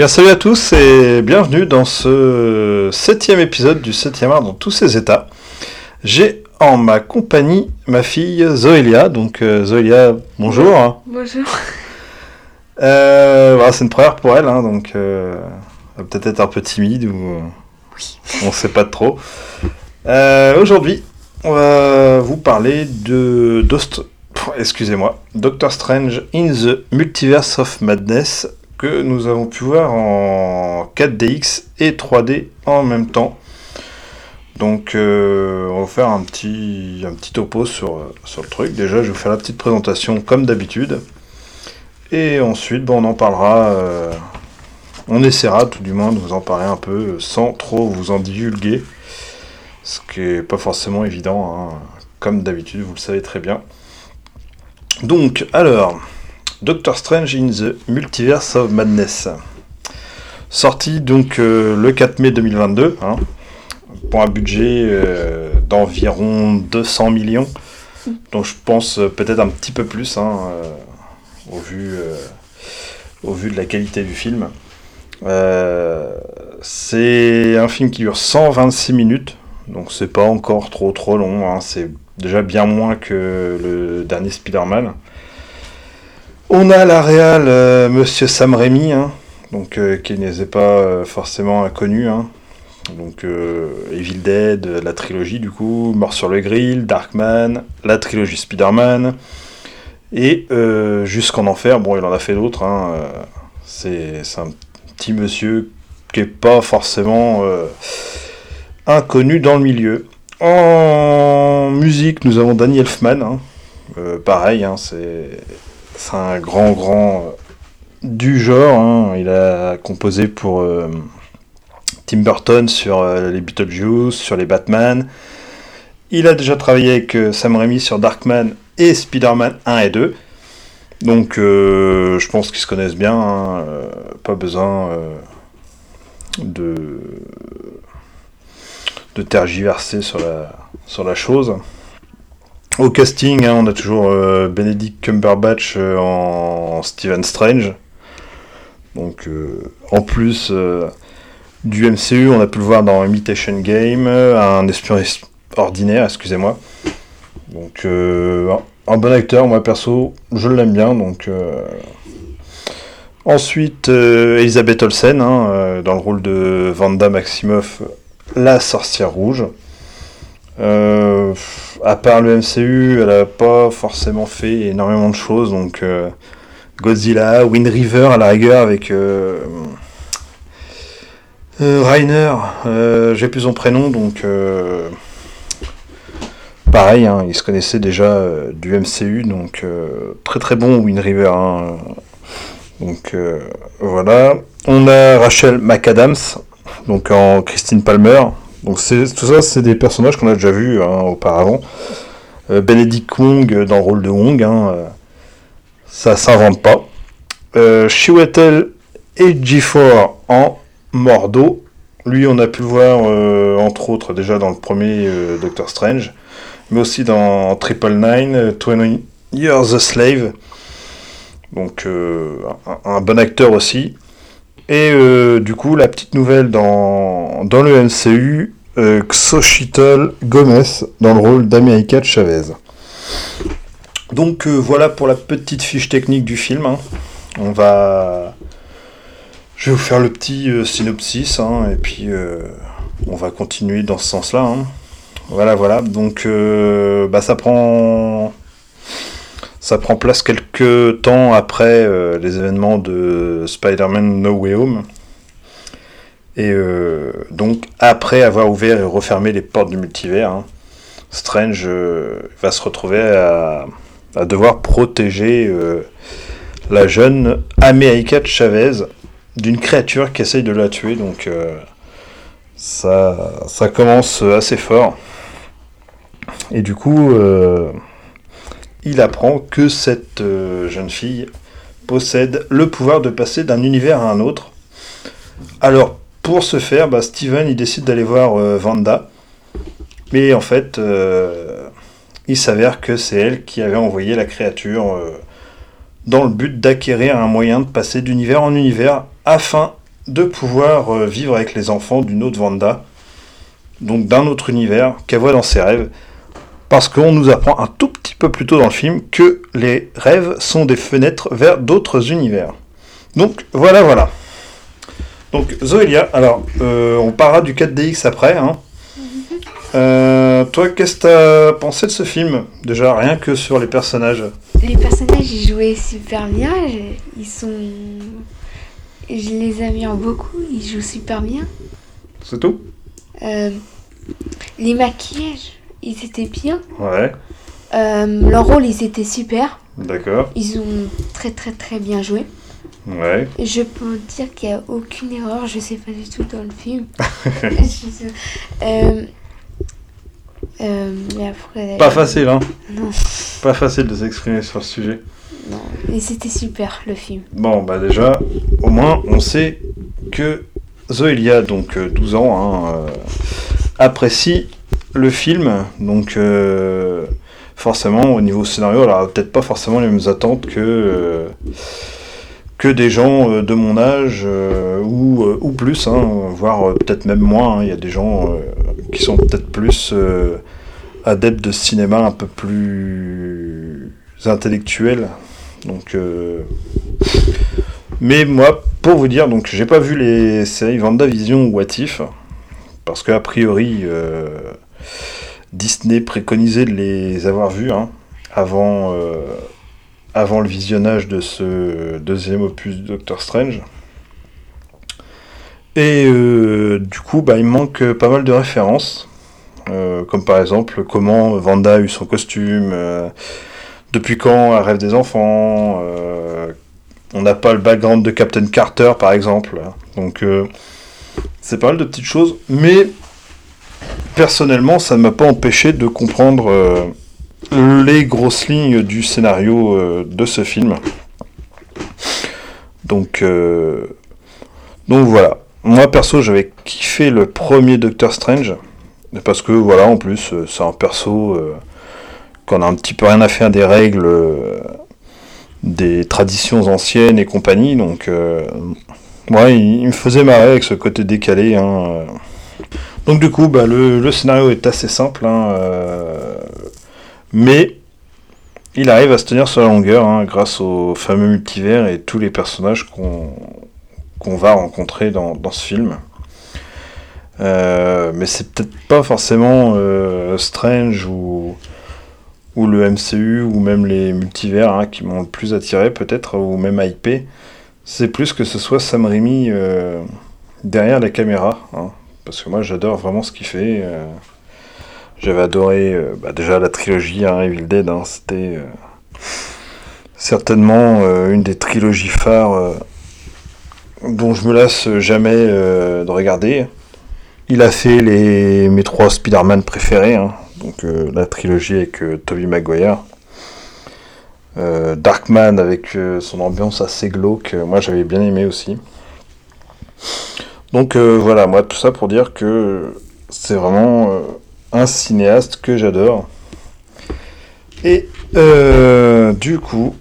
Bien, salut à tous et bienvenue dans ce septième épisode du septième art dans tous ses états. J'ai en ma compagnie ma fille Zoélia. Donc, euh, Zoélia, bonjour. Bonjour. Euh, voilà, c'est une première pour elle, hein, donc euh, elle va peut-être être un peu timide ou Oui. on ne sait pas trop. Aujourd'hui, on va vous parler de excusez-moi, Doctor Strange in the Multiverse of Madness que nous avons pu voir en 4DX et 3D en même temps. Donc euh, on va faire un petit, un petit topo sur, sur le truc. Déjà, je vais vous faire la petite présentation comme d'habitude. Et ensuite, bon, on en parlera. euh, on essaiera tout du moins de vous en parler un peu sans trop vous en divulguer. Ce qui est pas forcément évident, hein, comme d'habitude, vous le savez très bien. Donc, alors, Doctor Strange in the Multiverse of Madness. Sorti donc euh, le 4 mai 2022, hein, pour un budget euh, d'environ 200 millions. Donc je pense euh, peut-être un petit peu plus, hein, au, vu, au vu de la qualité du film. C'est un film qui dure 126 minutes, donc c'est pas encore trop trop long, hein, c'est déjà bien moins que le dernier Spider-Man. On a la réal euh, Monsieur Sam Raimi, hein, donc, euh, qui n'est pas euh, forcément inconnu. hein. Donc Evil Dead, la trilogie du coup, Mort sur le Grill, Darkman, la trilogie Spider-Man, et Jusqu'en Enfer, bon il en a fait d'autres, hein, c'est un petit monsieur qui est pas forcément inconnu dans le milieu. En musique, nous avons Danny Elfman, pareil, c'est c'est un grand grand euh, du genre, hein, il a composé pour... euh, Tim Burton sur euh, les Beetlejuice, sur les Batman. Il a déjà travaillé avec Sam Raimi sur Darkman et Spider-Man 1 et 2. Donc je pense qu'ils se connaissent bien. hein, pas besoin de, de tergiverser sur la, sur la chose. Au casting, hein, on a toujours euh, Benedict Cumberbatch euh, en Stephen Strange. Donc euh, en plus... du MCU, on a pu le voir dans Imitation Game, un espion es- ordinaire, excusez-moi. Donc, un bon acteur, moi perso, je l'aime bien. Ensuite, Elisabeth Olsen, hein, dans le rôle de Vanda Maximoff, la sorcière rouge. Euh, à part le MCU, elle n'a pas forcément fait énormément de choses. Donc, euh, Godzilla, Wind River à la rigueur avec. euh, euh, Rainer, j'ai plus son prénom, donc pareil, hein, il se connaissait déjà du MCU, donc très très bon Wind River. hein, donc voilà. On a Rachel McAdams, donc en Christine Palmer. Donc tout ça, c'est des personnages qu'on a déjà vus hein, auparavant. Euh, Benedict Wong dans le rôle de Wong, hein, euh, ça s'invente pas. Euh, Chiwetel Ejiofor en Mordo. Lui, on a pu voir, euh, entre autres, déjà dans le premier Doctor Strange, mais aussi dans Triple Nine, euh, 20 Years a Slave. Donc, un bon acteur aussi. Et euh, du coup, la petite nouvelle dans, dans le MCU, euh, Xochitl Gomez dans le rôle d'America Chavez. Donc, euh, voilà pour la petite fiche technique du film. hein. On va. Je vais vous faire le petit synopsis, hein, et puis on va continuer dans ce sens-là. hein. Voilà, voilà. Donc, bah, ça prend, ça prend place quelques temps après euh, les événements de Spider-Man No Way Home. Et euh, donc, après avoir ouvert et refermé les portes du multivers, hein, Strange euh, va se retrouver à, devoir protéger la jeune America Chavez d'une créature qui essaye de la tuer. Donc ça, ça commence assez fort. Et du coup, il apprend que cette euh, jeune fille possède le pouvoir de passer d'un univers à un autre. Alors, pour ce faire, bah, Steven il décide d'aller voir euh, Vanda. Mais en fait, euh, il s'avère que c'est elle qui avait envoyé la créature euh, dans le but d'acquérir un moyen de passer d'univers en univers afin de pouvoir euh, vivre avec les enfants d'une autre Vanda, donc d'un autre univers qu'elle voit dans ses rêves. Parce qu'on nous apprend un tout petit peu plus tôt dans le film que les rêves sont des fenêtres vers d'autres univers. Donc voilà, voilà. Donc Zoélia, alors euh, on parlera du 4DX après. Hein. Euh, toi, qu'est-ce que t'as pensé de ce film Déjà, rien que sur les personnages? Les personnages, ils jouaient super bien. Ils sont. Je les admire beaucoup. Ils jouent super bien. C'est tout? Euh, les maquillages, ils étaient bien. Ouais, Euh, leur rôle, ils étaient super. d'accord. Ils ont très très très bien joué. Ouais. Je peux dire qu'il n'y a aucune erreur, je sais pas du tout dans le film. Euh, euh, mais après, Pas facile, hein Non, Pas facile de s'exprimer sur ce sujet. non. Et c'était super le film. Bon, bah déjà, au moins, on sait que Zoélia, donc euh, 12 ans, hein, apprécie le film. Donc, euh, forcément, au niveau scénario, elle peut-être pas forcément les mêmes attentes que, euh, que des gens euh, de mon âge ou, plus, hein, voire peut-être même moins. hein. Il y a des gens qui sont peut-être plus adeptes de cinéma un peu plus intellectuel. Donc, mais moi, pour vous dire, donc j'ai pas vu les séries Vendavision ou What If, parce que a priori Disney préconisait de les avoir vus hein, avant, euh, avant le visionnage de ce deuxième opus de Doctor Strange. Et euh, du coup, bah, il manque pas mal de références, euh, comme par exemple comment Vanda a eu son costume, depuis quand elle rêve des enfants, on n'a pas le background de Captain Carter, par exemple. Donc, c'est pas mal de petites choses. Mais, personnellement, ça ne m'a pas empêché de comprendre euh, les grosses lignes du scénario euh, de ce film. Donc, euh, donc voilà. Moi, perso, j'avais kiffé le premier Doctor Strange. Parce que, voilà, en plus, c'est un perso qu'on a un petit peu rien à faire des règles. des traditions anciennes et compagnie. Donc, ouais, il, me faisait marrer avec ce côté décalé. hein. Donc, du coup, bah, le, scénario est assez simple, hein, euh, mais il arrive à se tenir sur la longueur hein, grâce au fameux multivers et tous les personnages qu'on va rencontrer dans, ce film. Euh, mais c'est peut-être pas forcément euh, Strange ou le MCU, ou même les multivers hein, qui m'ont le plus attiré peut-être, ou même hypé, c'est plus que ce soit Sam Raimi derrière la caméra. Parce que moi j'adore vraiment ce qu'il fait. euh. J'avais adoré euh, bah, déjà la trilogie hein, Evil Dead, hein, c'était euh, certainement une des trilogies phares dont je me lasse jamais de regarder. Il a fait les, mes trois Spider-Man préférés, hein, donc la trilogie avec euh, Tobey Maguire. Darkman avec son ambiance assez glauque, moi j'avais bien aimé aussi. Donc euh, voilà, moi tout ça pour dire que c'est vraiment euh, un cinéaste que j'adore. Et euh, du coup,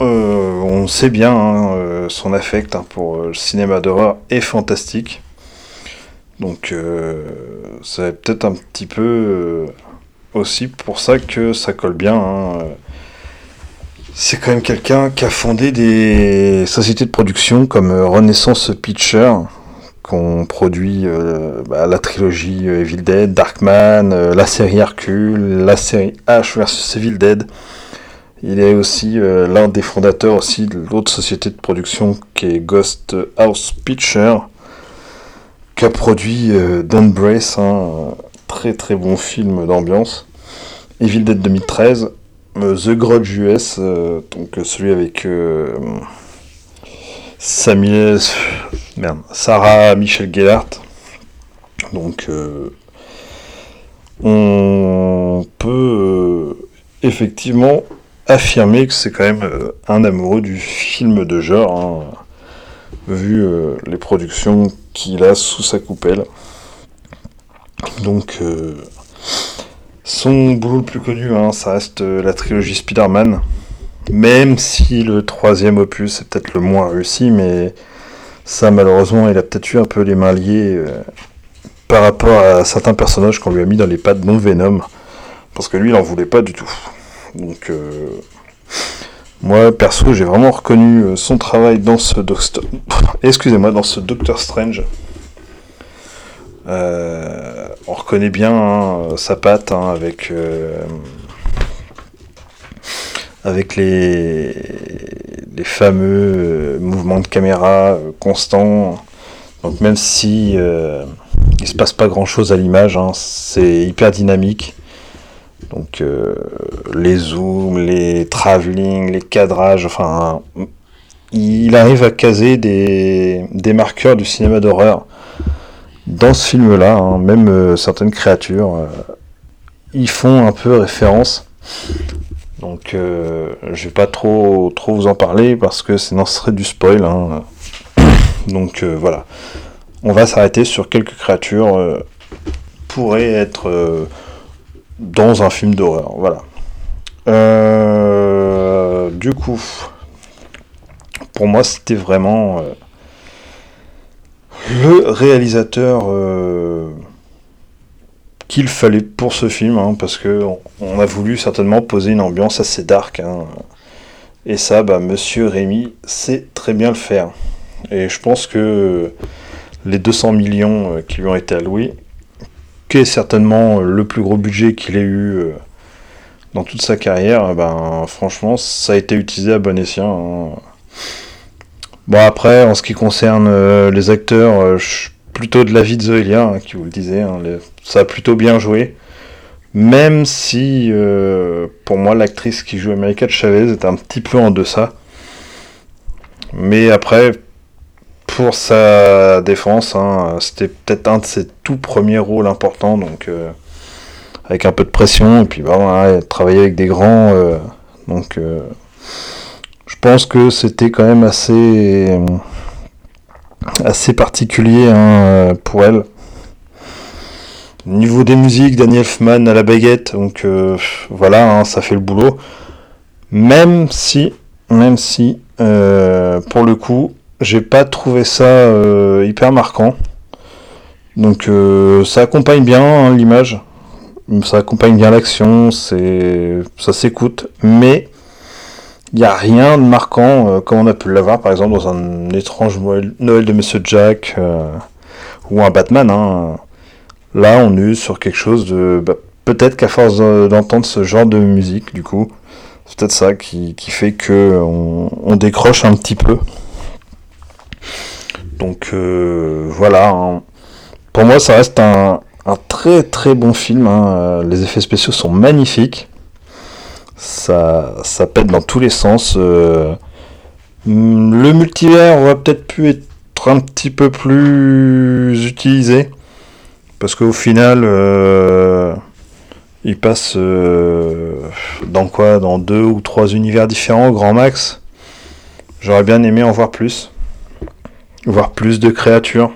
on sait bien hein, son affect hein, pour le cinéma d'horreur est fantastique. Donc euh, c'est peut-être un petit peu aussi pour ça que ça colle bien. hein. C'est quand même quelqu'un qui a fondé des sociétés de production comme Renaissance Pictures, qu'on produit euh, bah, la trilogie euh, Evil Dead, Darkman, euh, la série Hercule, la série H vs Evil Dead. Il est aussi euh, l'un des fondateurs aussi de l'autre société de production qui est Ghost House Pictures, qui a produit Don't Brace, hein, un très très bon film d'ambiance. Evil Dead 2013, euh, The Grudge US, donc celui avec Samuel, merde, Sarah Michel Gellar. Donc euh, on peut euh, effectivement affirmer que c'est quand même euh, un amoureux du film de genre, hein, vu les productions qu'il a sous sa coupelle. Donc, son boulot le plus connu, hein, ça reste la trilogie Spider-Man. Même si le troisième opus est peut-être le moins réussi, mais Ça, malheureusement, il a peut-être eu un peu les mains liées euh, par rapport à certains personnages qu'on lui a mis dans les pattes, dont Venom. Parce que lui, il en voulait pas du tout. Donc, euh, moi, perso, j'ai vraiment reconnu euh, son travail dans ce Doctor... Excusez-moi, dans ce Doctor Strange. on reconnaît bien hein, sa patte hein, avec avec les, les fameux mouvements de caméra constants. Donc même si il se passe pas grand chose à l'image, hein. c'est hyper dynamique. Donc euh, les zooms, les travelling, les cadrages, enfin, il arrive à caser des, marqueurs du cinéma d'horreur dans ce film-là. Hein. même euh, certaines créatures, euh, ils font un peu référence. Donc je vais pas trop, trop vous en parler parce que sinon ce serait du spoil. Hein. Donc voilà on va s'arrêter sur quelques créatures euh, pourraient être euh, dans un film d'horreur. Voilà. Euh, du coup, pour moi, c'était vraiment le réalisateur qu'il fallait pour ce film, hein, parce que on, a voulu certainement poser une ambiance assez dark. Hein. et ça, bah, Monsieur Rémy sait très bien le faire. Et je pense que les 200 millions euh, qui lui ont été alloués, qui est certainement euh, le plus gros budget qu'il ait eu euh, dans toute sa carrière, ben, franchement, ça a été utilisé à bon escient. Hein. Bon, après, en ce qui concerne les acteurs, plutôt de la vie de Zoélia, hein, qui vous le disait, hein, ça a plutôt bien joué. Même si, pour moi, l'actrice qui joue America Chavez est un petit peu en deçà. Mais après, pour sa défense. Hein, c'était peut-être un de ses tout premiers rôles importants, donc euh, avec un peu de pression, et puis bah, travailler avec des grands. Euh, donc euh, je pense que c'était quand même assez, assez particulier hein, pour elle. Niveau des musiques, Daniel Elfman à la baguette, donc voilà, hein, ça fait le boulot. Même si, même si, pour le coup, j'ai pas trouvé ça euh, hyper marquant. Donc euh, ça accompagne bien hein, l'image, ça accompagne bien l'action, c'est ça s'écoute, mais il n'y a rien de marquant euh, comme on a pu l'avoir par exemple dans un étrange Noël de Monsieur Jack ou un Batman. Hein. Là on est sur quelque chose de... Bah, peut-être qu'à force d'entendre ce genre de musique du coup, c'est peut-être ça qui, fait que on décroche un petit peu. Donc euh, voilà, hein. pour moi ça reste un, très très bon film. Hein. Les effets spéciaux sont magnifiques. Ça, ça pète dans tous les sens. Euh. Le multivers va peut-être pu être un petit peu plus utilisé. Parce qu'au final, euh, il passe dans quoi Dans deux ou trois univers différents, grand max. J'aurais bien aimé en voir plus voir plus de créatures.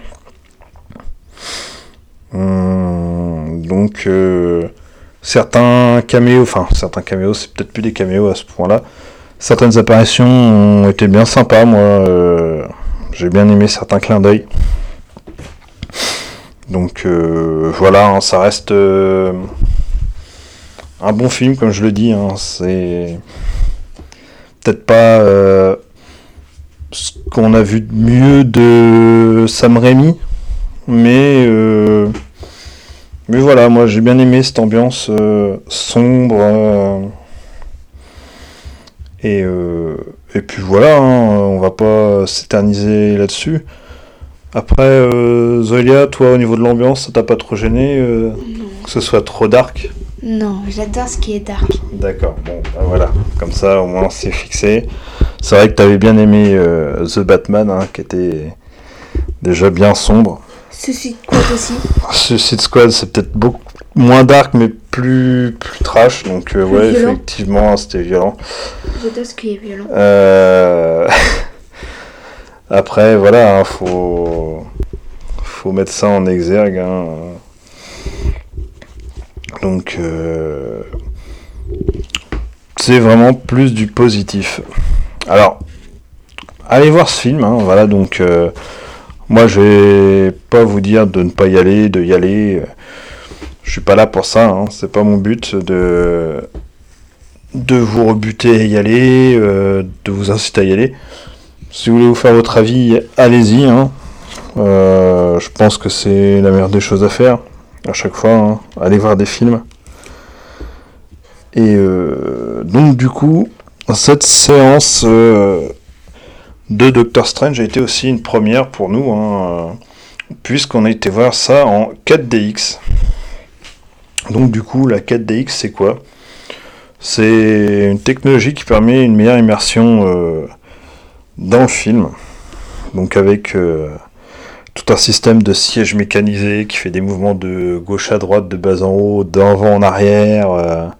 Hum, donc euh, certains caméos, enfin certains caméos, c'est peut-être plus des caméos à ce point-là. Certaines apparitions ont été bien sympas, moi euh, j'ai bien aimé certains clins d'œil. Donc euh, voilà, hein, ça reste un bon film, comme je le dis. Hein, c'est peut-être pas ce qu'on a vu de mieux de Sam Raimi. Mais, euh, mais voilà, moi j'ai bien aimé cette ambiance euh, sombre. Euh, et, et puis voilà, hein, on va pas s'éterniser là-dessus. Après, Zolia, toi au niveau de l'ambiance, ça t'a pas trop gêné que ce soit trop dark? Non, j'adore ce qui est dark. D'accord, bon, bah voilà, comme ça au moins c'est fixé. C'est vrai que tu avais bien aimé euh, The Batman, hein, qui était déjà bien sombre. Suicide Squad aussi. Suicide Squad, c'est peut-être beaucoup moins dark, mais plus, plus trash. Donc, euh, ouais, effectivement, c'était violent. J'adore ce qui est violent. Euh, après, voilà, hein, faut... faut mettre ça en exergue. Hein. Donc, c'est vraiment plus du positif. Alors, allez voir ce film. hein, voilà, donc euh, moi je vais pas vous dire de ne pas y aller, de y aller. Je suis pas là pour ça. Hein, c'est pas mon but de de vous rebuter à y aller, euh, de vous inciter à y aller. Si vous voulez vous faire votre avis, allez-y. hein. Euh, je pense que c'est la meilleure des choses à faire à chaque fois. hein. Allez voir des films. Et euh, donc du coup, cette séance euh, de Doctor Strange a été aussi une première pour nous, hein, euh, puisqu'on a été voir ça en 4DX. Donc du coup, la 4DX, c'est quoi? C'est une technologie qui permet une meilleure immersion euh, dans le film. Donc avec euh, tout un système de siège mécanisé qui fait des mouvements de gauche à droite, de bas en haut, d'avant en arrière.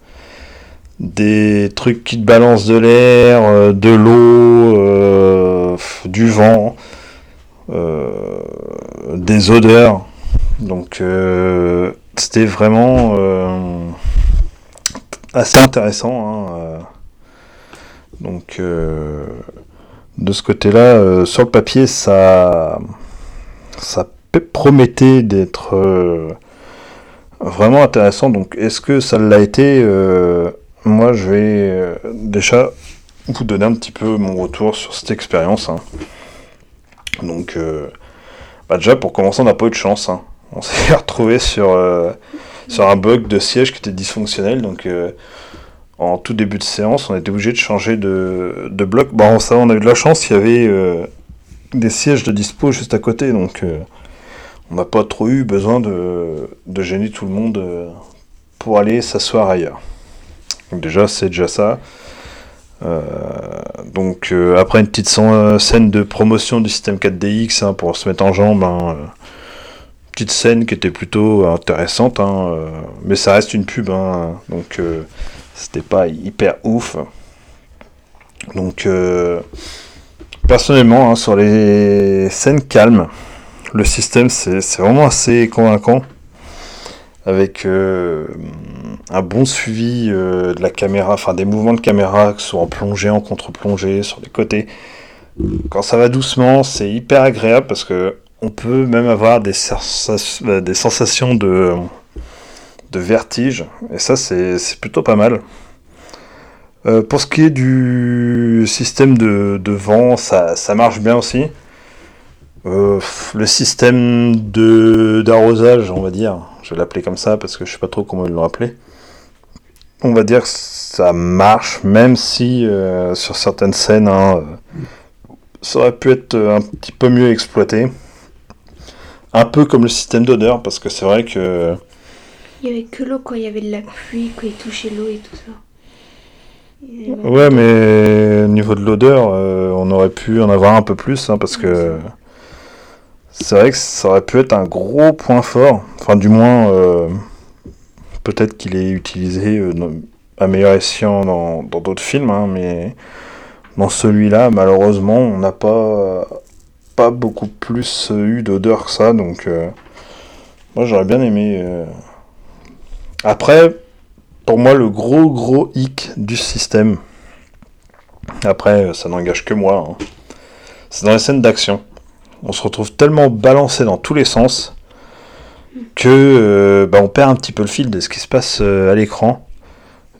des trucs qui te balancent de l'air, de l'eau, du vent, euh, des odeurs. Donc euh, c'était vraiment euh, assez intéressant. hein. Donc de ce côté-là, sur le papier, ça, ça promettait d'être vraiment intéressant. Donc est-ce que ça l'a été moi, je vais déjà vous donner un petit peu mon retour sur cette expérience. hein. Donc, euh, bah déjà, pour commencer, on n'a pas eu de chance. hein. On s'est retrouvé sur, euh, sur un bug de siège qui était dysfonctionnel. Donc, euh, en tout début de séance, on était obligé de changer de, de bloc. Bon, ça, on a eu de la chance, il y avait des sièges de dispo juste à côté. Donc, on n'a pas trop eu besoin de, de gêner tout le monde pour aller s'asseoir ailleurs. Donc déjà, c'est déjà ça. Euh, donc euh, après une petite scène scène de promotion du système 4DX hein, pour se mettre en jambe, hein, euh, petite scène qui était plutôt intéressante, hein, euh, mais ça reste une pub, donc euh, c'était pas hyper ouf. Donc euh, personnellement, sur les scènes calmes, le système c'est vraiment assez convaincant avec euh, un bon suivi euh, de la caméra, enfin des mouvements de caméra, que ce soit en plongée, en contre-plongée, sur les côtés. Quand ça va doucement, c'est hyper agréable parce que on peut même avoir des, euh, sensations de, vertige, et ça c'est plutôt pas mal. Euh, pour ce qui est du système de, vent, ça, marche bien aussi. Le système d'arrosage, on va dire, je vais l'appeler comme ça parce que je sais pas trop comment ils l'ont appelé. On va dire que ça marche, même si euh, sur certaines scènes, hein, euh, ça aurait pu être euh, un petit peu mieux exploité. Un peu comme le système d'odeur, parce que c'est vrai que Il y avait que l'eau quand il y avait de la pluie, quand il touchait l'eau et tout ça. Ouais, mais au niveau de l'odeur, euh, on aurait pu en avoir un peu plus, hein, parce que c'est vrai que ça aurait pu être un gros point fort. Enfin, du moins, euh, peut-être qu'il est utilisé euh, à meilleur escient dans d'autres films, hein, mais dans celui-là, malheureusement, on n'a pas, pas beaucoup plus euh, eu d'odeur que ça, donc euh, moi j'aurais bien aimé. Après, pour moi, le gros gros hic du système, après, ça n'engage que moi, hein, c'est dans les scènes d'action. On se retrouve tellement balancé dans tous les sens que euh, bah, on perd un petit peu le fil de ce qui se passe euh, à l'écran.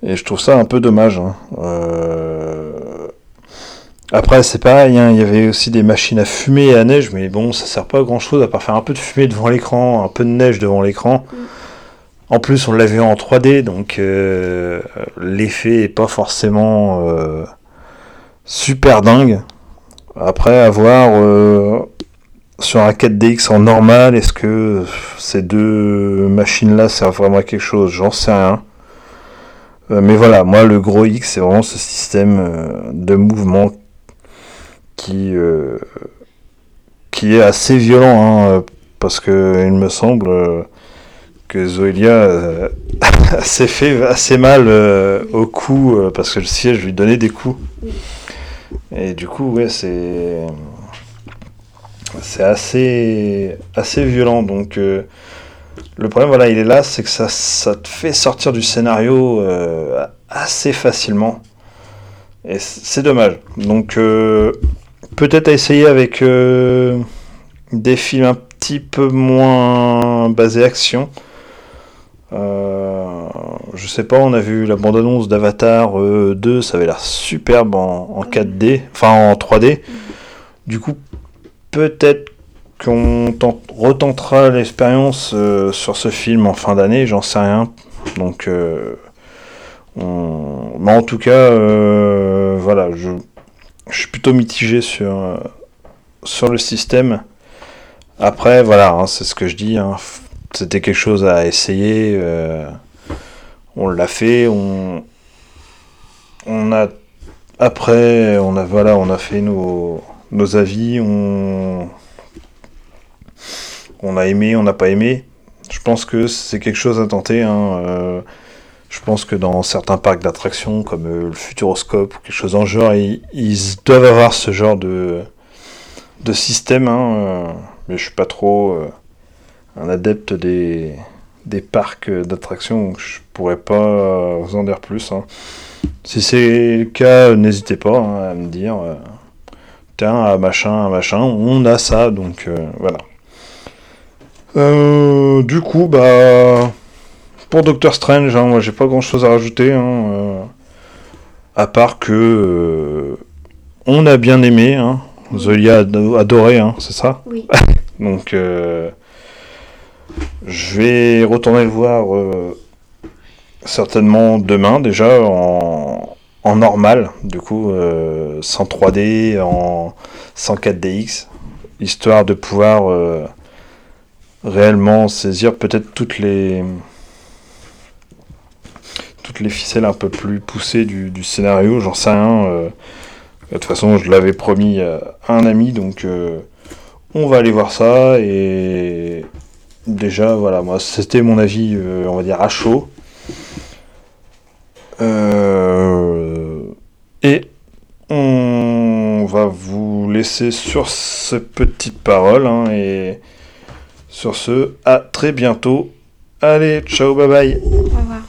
Et je trouve ça un peu dommage. hein. Euh, Après, c'est pareil, hein, il y avait aussi des machines à fumer et à neige, mais bon, ça sert pas à grand chose à part faire un peu de fumée devant l'écran, un peu de neige devant l'écran. En plus, on l'a vu en 3D, donc l'effet est pas forcément super dingue. Après, à voir euh, sur un 4DX en normal, est-ce que ces deux machines-là servent vraiment à quelque chose? J'en sais rien. Euh, mais voilà, moi, le gros X, c'est vraiment ce système euh, de mouvement qui, euh, qui est assez violent, hein, parce que il me semble que Zoélia s'est fait assez mal au cou, parce que le siège lui donnait des coups. Et du coup, ouais, c'est c'est assez violent. Donc euh, le problème, voilà, il est là, c'est que ça, te fait sortir du scénario euh, assez facilement. Et c'est dommage. Donc euh, peut-être à essayer avec des films un petit peu moins basés action. Euh, je sais pas, on a vu la bande-annonce d'Avatar 2, ça avait l'air superbe en, en 4D, enfin en 3D. Du coup, peut-être qu'on tente- retentera l'expérience euh, sur ce film en fin d'année, j'en sais rien. Donc, euh, on- mais en tout cas, euh, voilà, je, suis plutôt mitigé sur, euh, le système. Après, voilà, hein, c'est ce que je dis. hein, C'était quelque chose à essayer. on l'a fait. On, on a après, on a voilà, on a fait nos, nos avis. On, a aimé, on n'a pas aimé. Je pense que c'est quelque chose à tenter. hein, euh, je pense que dans certains parcs d'attractions, comme euh, le Futuroscope ou quelque chose en genre, ils, doivent avoir ce genre de, système. hein, euh, mais je suis pas trop un adepte des, parcs d'attractions, donc je pourrais pas vous en dire plus. hein. Si c'est le cas, n'hésitez pas à me dire. Tiens, machin, machin, on a ça, donc euh, voilà. Euh, du coup, bah, pour Doctor Strange, hein, moi j'ai pas grand chose à rajouter, hein, euh, à part que on a bien aimé, hein, Zolia a ado- adoré, hein, c'est ça? Oui. Donc, je vais retourner le voir certainement demain déjà en, en normal, du coup, euh, sans 3D, en, sans 4DX, histoire de pouvoir euh, réellement saisir peut-être toutes les toutes les ficelles un peu plus poussées du, scénario, j'en sais rien. euh, de toute façon, je l'avais promis à un ami, donc on va aller voir ça. Et déjà, voilà, moi, c'était mon avis, on va dire, à chaud. Euh, et on va vous laisser sur ces petites paroles. hein, et sur ce, à très bientôt. Allez, ciao, bye bye. Au revoir.